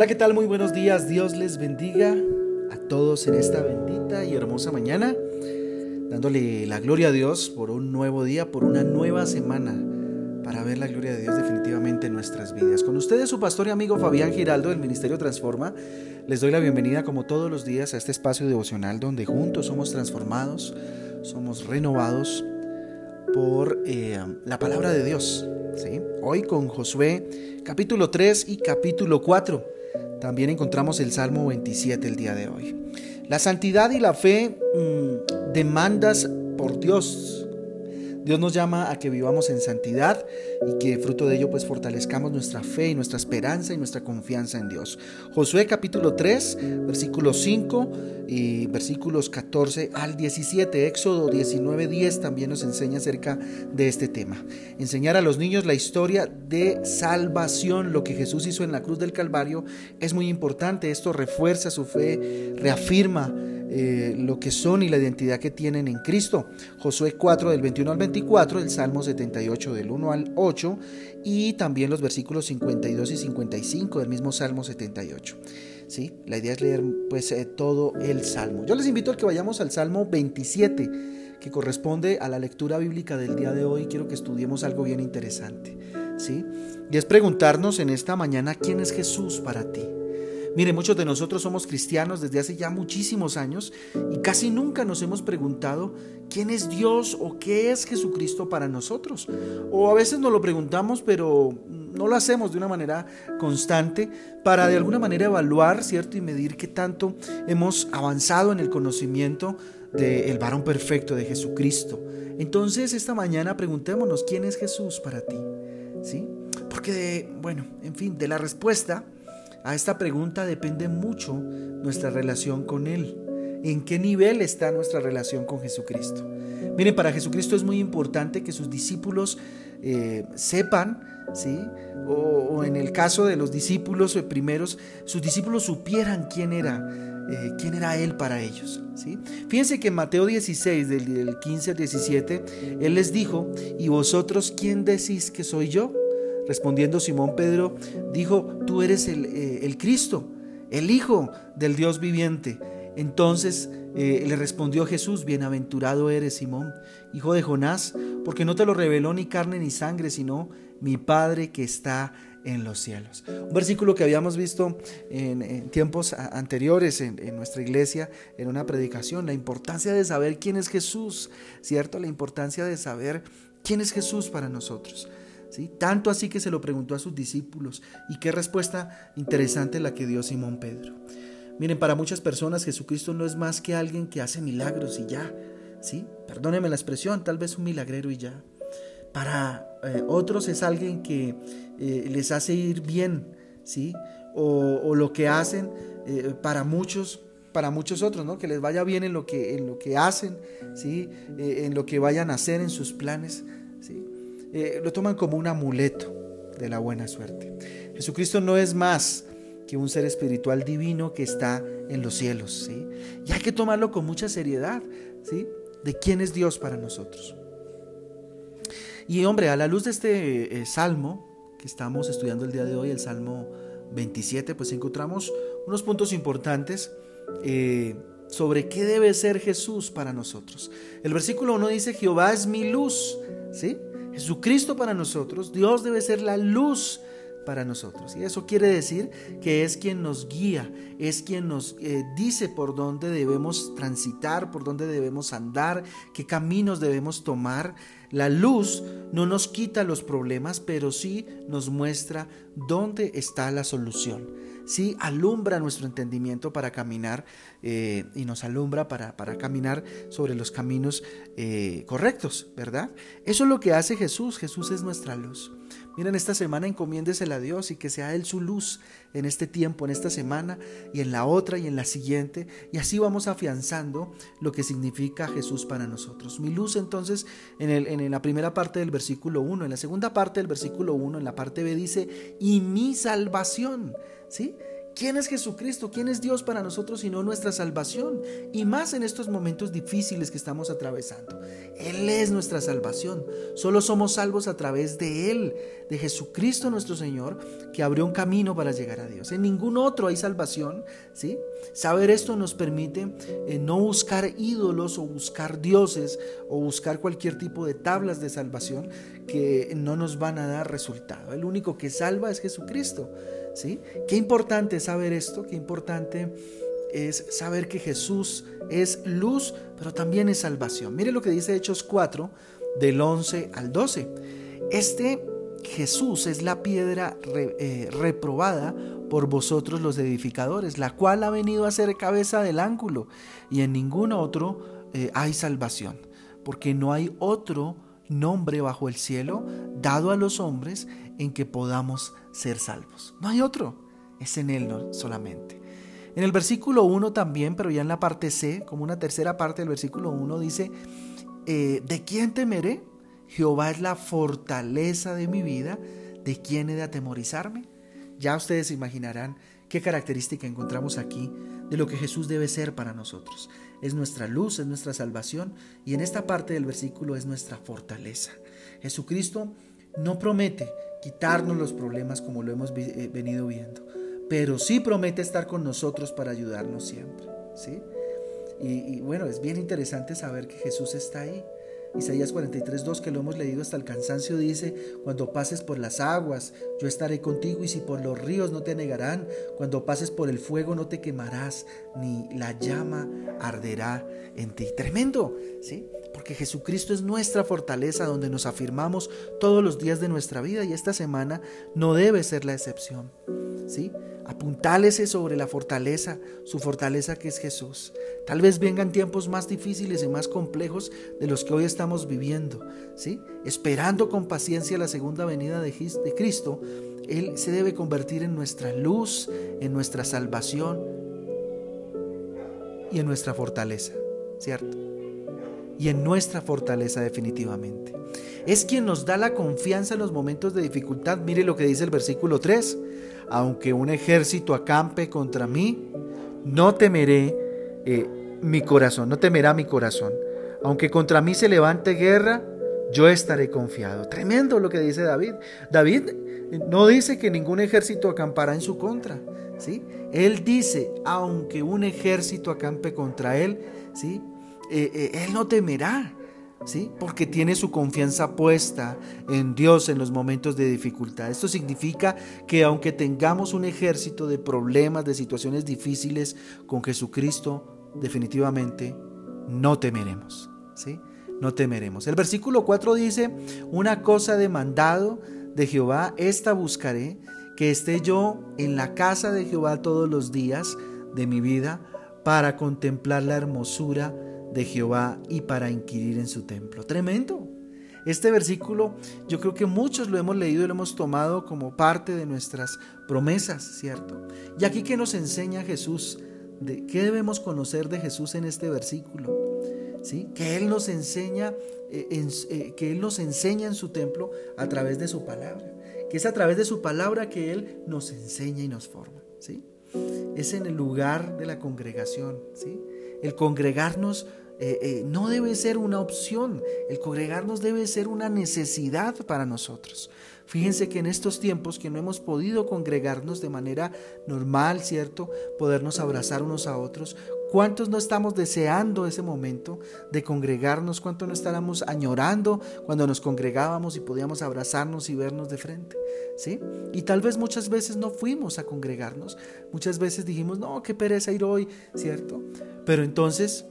Hola, ¿qué tal? Muy buenos días. Dios les bendiga a todos en esta bendita y hermosa mañana, dándole la gloria a Dios por un nuevo día, por una nueva semana, para ver la gloria de Dios definitivamente en nuestras vidas. Con ustedes su pastor y amigo Fabián Giraldo del Ministerio Transforma, les doy la bienvenida como todos los días a este espacio devocional donde juntos somos transformados, somos renovados por eh, la palabra de Dios. ¿sí? Hoy con Josué capítulo 3 y capítulo 4 también encontramos el Salmo 27 el día de hoy. La santidad y la fe mm, demandas por Dios Dios nos llama a que vivamos en santidad y que fruto de ello pues fortalezcamos nuestra fe y nuestra esperanza y nuestra confianza en Dios. Josué capítulo 3, versículo 5 y versículos 14 al 17. Éxodo 19, 10 también nos enseña acerca de este tema. Enseñar a los niños la historia de salvación, lo que Jesús hizo en la cruz del Calvario, es muy importante. Esto refuerza su fe, reafirma eh, lo que son y la identidad que tienen en Cristo. Josué 4 del 21 al 24, el Salmo 78 del 1 al 8 y también los versículos 52 y 55 del mismo Salmo 78. ¿Sí? La idea es leer pues eh, todo el Salmo. Yo les invito a que vayamos al Salmo 27 que corresponde a la lectura bíblica del día de hoy. Quiero que estudiemos algo bien interesante. ¿sí? Y es preguntarnos en esta mañana quién es Jesús para ti. Mire, muchos de nosotros somos cristianos desde hace ya muchísimos años y casi nunca nos hemos preguntado quién es Dios o qué es Jesucristo para nosotros. O a veces nos lo preguntamos, pero no lo hacemos de una manera constante para de alguna manera evaluar, ¿cierto? Y medir qué tanto hemos avanzado en el conocimiento del varón perfecto de Jesucristo. Entonces, esta mañana preguntémonos quién es Jesús para ti, ¿sí? Porque, bueno, en fin, de la respuesta a esta pregunta depende mucho nuestra relación con Él. ¿En qué nivel está nuestra relación con Jesucristo? Miren, para Jesucristo es muy importante que sus discípulos eh, sepan, ¿sí? O, en el caso de los discípulos primeros, sus discípulos supieran quién era, eh, quién era Él para ellos. ¿sí? Fíjense que en Mateo 16, del, del 15 al 17, Él les dijo, ¿y vosotros quién decís que soy yo? Respondiendo Simón Pedro, dijo, tú eres el, eh, Cristo, el Hijo del Dios viviente. Entonces eh, le respondió Jesús, bienaventurado eres Simón, hijo de Jonás, porque no te lo reveló ni carne ni sangre, sino mi Padre que está en los cielos. Un versículo que habíamos visto en, tiempos anteriores en, en, nuestra iglesia, en una predicación, la importancia de saber quién es Jesús, ¿cierto? La importancia de saber quién es Jesús para nosotros. Tanto así que se lo preguntó a sus discípulos. Y qué respuesta interesante la que dio Simón Pedro. Miren, para muchas personas Jesucristo no es más que alguien que hace milagros y ya. ¿sí? Perdóneme la expresión, tal vez un milagrero y ya. Para eh, otros es alguien que eh, les hace ir bien, ¿sí? O, lo que hacen eh, para muchos para muchos otros, ¿no? Que les vaya bien en lo que, en lo que hacen, ¿sí? en lo que vayan a hacer, en sus planes, ¿sí? Eh, lo toman como un amuleto de la buena suerte. Jesucristo no es más que un ser espiritual divino que está en los cielos, ¿sí? Y hay que tomarlo con mucha seriedad, ¿sí? De quién es Dios para nosotros. Y hombre, a la luz de este eh, salmo que estamos estudiando el día de hoy, el salmo 27, pues encontramos unos puntos importantes eh, sobre qué debe ser Jesús para nosotros. El versículo 1 dice, Jehová es mi luz, ¿sí? Jesucristo para nosotros, Dios debe ser la luz para nosotros. Y eso quiere decir que es quien nos guía, es quien nos eh, dice por dónde debemos transitar, por dónde debemos andar, qué caminos debemos tomar. La luz no nos quita los problemas, pero sí nos muestra dónde está la solución. Sí alumbra nuestro entendimiento para caminar eh, y nos alumbra para, para, caminar sobre los caminos eh, correctos, ¿verdad? Eso es lo que hace Jesús. Jesús es nuestra luz. Miren, esta semana encomiéndesela a Dios y que sea Él su luz en este tiempo, en esta semana y en la otra y en la siguiente. Y así vamos afianzando lo que significa Jesús para nosotros. Mi luz entonces en, el, en la primera parte del versículo 1, en la segunda parte del versículo 1, en la parte B dice, y mi salvación. ¿Sí? ¿Quién es Jesucristo? ¿Quién es Dios para nosotros sino nuestra salvación? Y más en estos momentos difíciles que estamos atravesando. Él es nuestra salvación. Solo somos salvos a través de Él, de Jesucristo nuestro Señor, que abrió un camino para llegar a Dios. En ningún otro hay salvación. ¿sí? Saber esto nos permite eh, no buscar ídolos o buscar dioses o buscar cualquier tipo de tablas de salvación que no nos van a dar resultado. El único que salva es Jesucristo. ¿Sí? Qué importante saber esto, qué importante es saber que Jesús es luz, pero también es salvación. Mire lo que dice Hechos 4, del 11 al 12. Este Jesús es la piedra eh, reprobada por vosotros los edificadores, la cual ha venido a ser cabeza del ángulo, y en ningún otro eh, hay salvación, porque no hay otro nombre bajo el cielo dado a los hombres en que podamos ser salvos. No hay otro, es en Él solamente. En el versículo 1 también, pero ya en la parte C, como una tercera parte del versículo 1, dice, eh, ¿de quién temeré? Jehová es la fortaleza de mi vida, ¿de quién he de atemorizarme? Ya ustedes imaginarán qué característica encontramos aquí de lo que Jesús debe ser para nosotros. Es nuestra luz, es nuestra salvación y en esta parte del versículo es nuestra fortaleza. Jesucristo no promete quitarnos los problemas como lo hemos eh, venido viendo, pero sí promete estar con nosotros para ayudarnos siempre. ¿sí? Y, y bueno, es bien interesante saber que Jesús está ahí. Isaías 43, 2, que lo hemos leído hasta el cansancio, dice, cuando pases por las aguas, yo estaré contigo, y si por los ríos no te negarán, cuando pases por el fuego no te quemarás, ni la llama arderá en ti. Tremendo, ¿sí? Porque Jesucristo es nuestra fortaleza donde nos afirmamos todos los días de nuestra vida y esta semana no debe ser la excepción. ¿Sí? Apuntálese sobre la fortaleza, su fortaleza que es Jesús. Tal vez vengan tiempos más difíciles y más complejos de los que hoy estamos viviendo, ¿sí? Esperando con paciencia la segunda venida de Cristo, Él se debe convertir en nuestra luz, en nuestra salvación y en nuestra fortaleza, ¿cierto? Y en nuestra fortaleza definitivamente. Es quien nos da la confianza en los momentos de dificultad. Mire lo que dice el versículo 3 aunque un ejército acampe contra mí, no temeré eh, mi corazón, no temerá mi corazón. Aunque contra mí se levante guerra, yo estaré confiado. Tremendo lo que dice David. David eh, no dice que ningún ejército acampará en su contra, ¿sí? Él dice, aunque un ejército acampe contra él, ¿sí? Eh, él no temerá. ¿Sí? Porque tiene su confianza puesta en Dios en los momentos de dificultad. Esto significa que aunque tengamos un ejército de problemas, de situaciones difíciles, con Jesucristo definitivamente no temeremos, ¿sí? No temeremos. El versículo 4 dice, una cosa demandado de Jehová, esta buscaré, que esté yo en la casa de Jehová todos los días de mi vida para contemplar la hermosura de Jehová y para inquirir en su templo. Tremendo. Este versículo yo creo que muchos lo hemos leído y lo hemos tomado como parte de nuestras promesas, ¿cierto? Y aquí que nos enseña Jesús, de qué debemos conocer de Jesús en este versículo, ¿sí? Que él nos enseña eh, eh, que él nos enseña en su templo a través de su palabra, que es a través de su palabra que él nos enseña y nos forma, ¿sí? Es en el lugar de la congregación, ¿sí? El congregarnos eh, eh, no debe ser una opción, el congregarnos debe ser una necesidad para nosotros. Fíjense que en estos tiempos que no hemos podido congregarnos de manera normal, ¿cierto? Podernos abrazar unos a otros. ¿Cuántos no estamos deseando ese momento de congregarnos? ¿Cuántos no estábamos añorando cuando nos congregábamos y podíamos abrazarnos y vernos de frente? ¿Sí? Y tal vez muchas veces no fuimos a congregarnos. Muchas veces dijimos, no, qué pereza ir hoy, ¿cierto? Pero entonces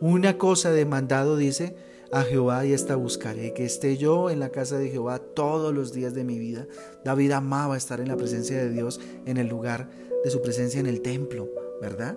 una cosa demandado dice, a Jehová y esta buscaré, que esté yo en la casa de Jehová todos los días de mi vida. David amaba estar en la presencia de Dios, en el lugar de su presencia en el templo, ¿verdad?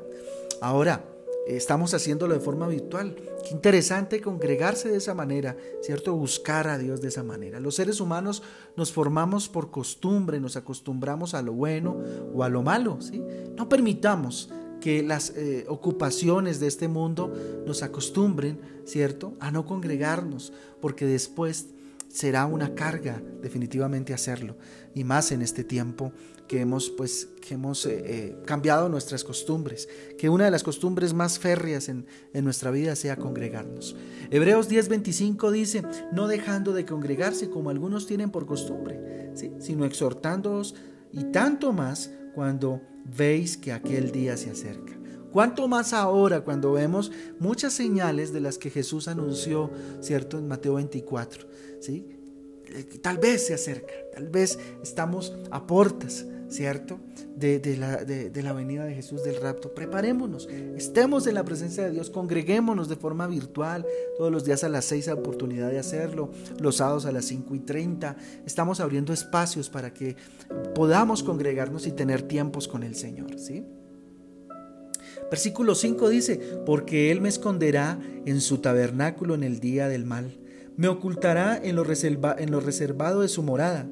Ahora, estamos haciéndolo de forma virtual. Qué interesante congregarse de esa manera, ¿cierto? Buscar a Dios de esa manera. Los seres humanos nos formamos por costumbre, nos acostumbramos a lo bueno o a lo malo, ¿sí? No permitamos que las eh, ocupaciones de este mundo nos acostumbren, ¿cierto?, a no congregarnos, porque después será una carga definitivamente hacerlo. Y más en este tiempo que hemos, pues, que hemos eh, eh, cambiado nuestras costumbres. Que una de las costumbres más férreas en, en nuestra vida sea congregarnos. Hebreos 10:25 dice, no dejando de congregarse como algunos tienen por costumbre, sino exhortándoos y tanto más cuando veis que aquel día se acerca. Cuanto más ahora cuando vemos muchas señales de las que Jesús anunció, ¿cierto? En Mateo 24, ¿sí? Eh, tal vez se acerca, tal vez estamos a puertas, ¿cierto? De, la, de, la, venida de Jesús del rapto. Preparémonos, estemos en la presencia de Dios, congreguémonos de forma virtual, todos los días a las 6 hay oportunidad de hacerlo, los sábados a las 5 y 30. Estamos abriendo espacios para que podamos congregarnos y tener tiempos con el Señor, ¿sí? Versículo 5 dice, porque Él me esconderá en su tabernáculo en el día del mal, me ocultará en lo, en lo reservado de su morada,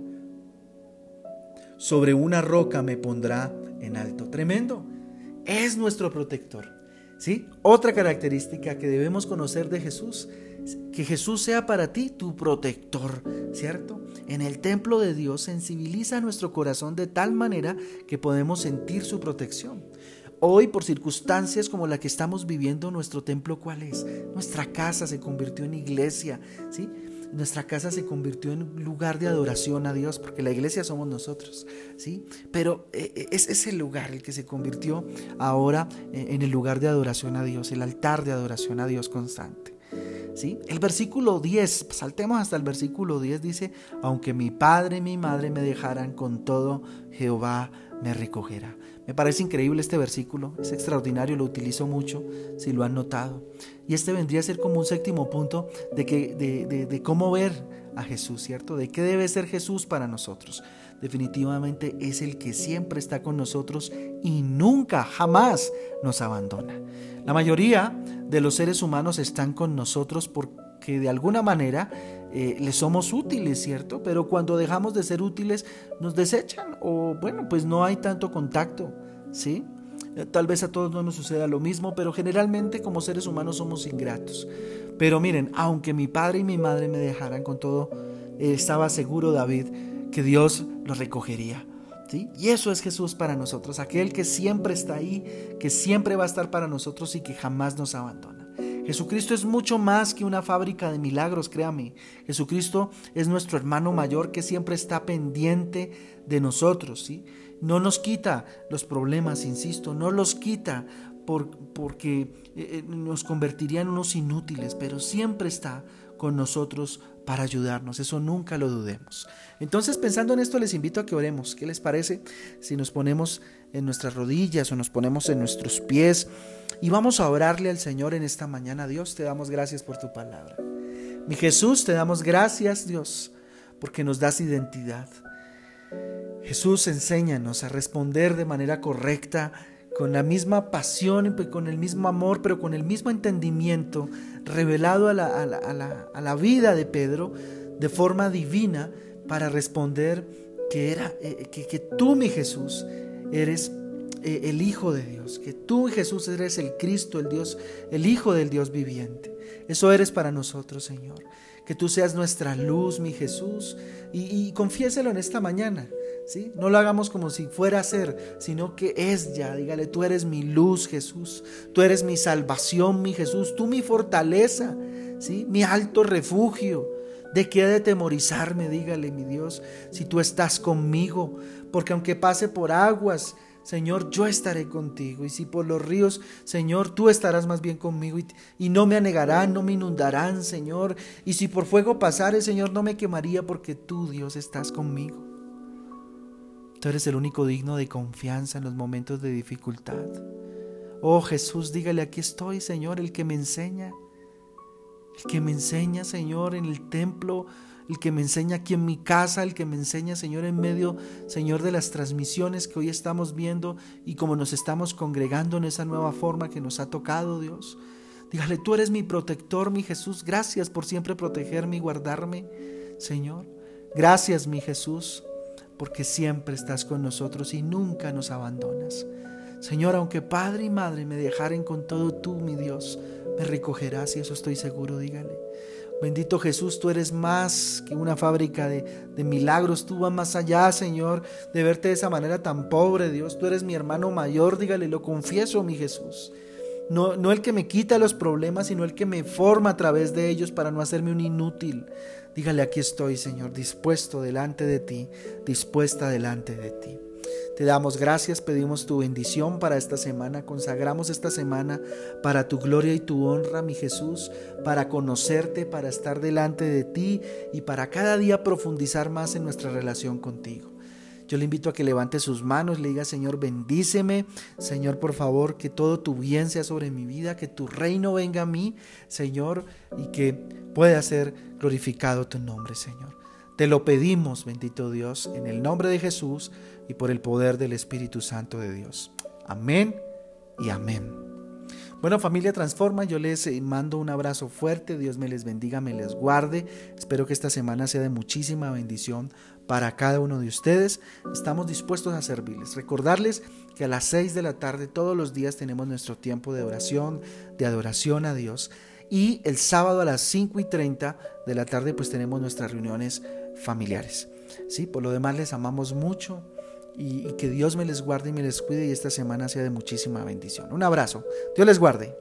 sobre una roca me pondrá en alto. Tremendo, es nuestro protector. ¿sí? Otra característica que debemos conocer de Jesús, que Jesús sea para ti tu protector, ¿cierto? En el templo de Dios sensibiliza nuestro corazón de tal manera que podemos sentir su protección. Hoy, por circunstancias como la que estamos viviendo, nuestro templo, ¿cuál es? Nuestra casa se convirtió en iglesia, ¿sí? Nuestra casa se convirtió en lugar de adoración a Dios, porque la iglesia somos nosotros, ¿sí? Pero eh, eh, es ese lugar el que se convirtió ahora eh, en el lugar de adoración a Dios, el altar de adoración a Dios constante. ¿Sí? El versículo 10, saltemos hasta el versículo 10, dice, aunque mi padre y mi madre me dejaran con todo, Jehová me recogerá. Me parece increíble este versículo, es extraordinario, lo utilizo mucho, si lo han notado. Y este vendría a ser como un séptimo punto de, que, de, de, cómo ver a Jesús, ¿cierto? De qué debe ser Jesús para nosotros. Definitivamente es el que siempre está con nosotros y nunca, jamás nos abandona. La mayoría de los seres humanos están con nosotros porque de alguna manera eh, les somos útiles, ¿cierto? Pero cuando dejamos de ser útiles nos desechan o bueno, pues no hay tanto contacto, ¿sí? Eh, tal vez a todos no nos suceda lo mismo, pero generalmente como seres humanos somos ingratos. Pero miren, aunque mi padre y mi madre me dejaran con todo, eh, estaba seguro David que Dios lo recogería. ¿Sí? Y eso es Jesús para nosotros, aquel que siempre está ahí, que siempre va a estar para nosotros y que jamás nos abandona. Jesucristo es mucho más que una fábrica de milagros, créame. Jesucristo es nuestro hermano mayor que siempre está pendiente de nosotros, ¿sí? No nos quita los problemas, insisto, no los quita por, porque eh, eh, nos convertiría en unos inútiles, pero siempre está con nosotros para ayudarnos. Eso nunca lo dudemos. Entonces, pensando en esto, les invito a que oremos. ¿Qué les parece si nos ponemos en nuestras rodillas o nos ponemos en nuestros pies y vamos a orarle al Señor en esta mañana? Dios, te damos gracias por tu palabra. Mi Jesús, te damos gracias, Dios, porque nos das identidad. Jesús, enséñanos a responder de manera correcta con la misma pasión y con el mismo amor, pero con el mismo entendimiento revelado a la, vida de Pedro de forma divina para responder que, era, eh, que, que tú, mi Jesús, eres eh, el Hijo de Dios, que tú, Jesús, eres el Cristo, el Dios, el Hijo del Dios viviente. Eso eres para nosotros, Señor. Que tú seas nuestra luz, mi Jesús, y, confiéselo en esta mañana. No lo hagamos como si fuera a ser, sino que es ya. Dígale, tú eres mi luz, Jesús. Tú eres mi salvación, mi Jesús. Tú mi fortaleza, ¿sí? Mi alto refugio. ¿De qué he de temorizarme? Dígale, mi Dios, si tú estás conmigo. Porque aunque pase por aguas, Señor, yo estaré contigo. Y si por los ríos, Señor, tú estarás más bien conmigo y, no me anegarán, no me inundarán, Señor. Y si por fuego pasare, Señor, no me quemaría porque tú, Dios, estás conmigo. Tú eres el único digno de confianza en los momentos de dificultad. Oh Jesús, dígale, aquí estoy, Señor, el que me enseña. El que me enseña, Señor, en el templo, el que me enseña aquí en mi casa, el que me enseña, Señor, en medio, Señor, de las transmisiones que hoy estamos viendo y como nos estamos congregando en esa nueva forma que nos ha tocado, Dios. Dígale, tú eres mi protector, mi Jesús. Gracias por siempre protegerme y guardarme, Señor. Gracias, mi Jesús porque siempre estás con nosotros y nunca nos abandonas. Señor, aunque padre y madre me dejaren con todo tú, mi Dios, me recogerás y eso estoy seguro, dígale. Bendito Jesús, tú eres más que una fábrica de, milagros. Tú vas más allá, Señor, de verte de esa manera tan pobre, Dios. Tú eres mi hermano mayor, dígale, lo confieso, mi Jesús. No, no el que me quita los problemas, sino el que me forma a través de ellos para no hacerme un inútil. Dígale, aquí estoy, Señor, dispuesto delante de ti, dispuesta delante de ti. Te damos gracias, pedimos tu bendición para esta semana, consagramos esta semana para tu gloria y tu honra, mi Jesús, para conocerte, para estar delante de ti y para cada día profundizar más en nuestra relación contigo. Yo le invito a que levante sus manos, le diga, Señor, bendíceme. Señor, por favor, que todo tu bien sea sobre mi vida, que tu reino venga a mí, Señor, y que pueda ser glorificado tu nombre, Señor. Te lo pedimos, bendito Dios, en el nombre de Jesús y por el poder del Espíritu Santo de Dios. Amén y amén. Bueno, familia Transforma, yo les eh, mando un abrazo fuerte, Dios me les bendiga, me les guarde. Espero que esta semana sea de muchísima bendición para cada uno de ustedes. Estamos dispuestos a servirles. Recordarles que a las 6 de la tarde todos los días tenemos nuestro tiempo de oración, de adoración a Dios. Y el sábado a las 5 y 30 de la tarde pues tenemos nuestras reuniones familiares. ¿Sí? Por lo demás les amamos mucho y, que Dios me les guarde y me les cuide y esta semana sea de muchísima bendición. Un abrazo. Dios les guarde.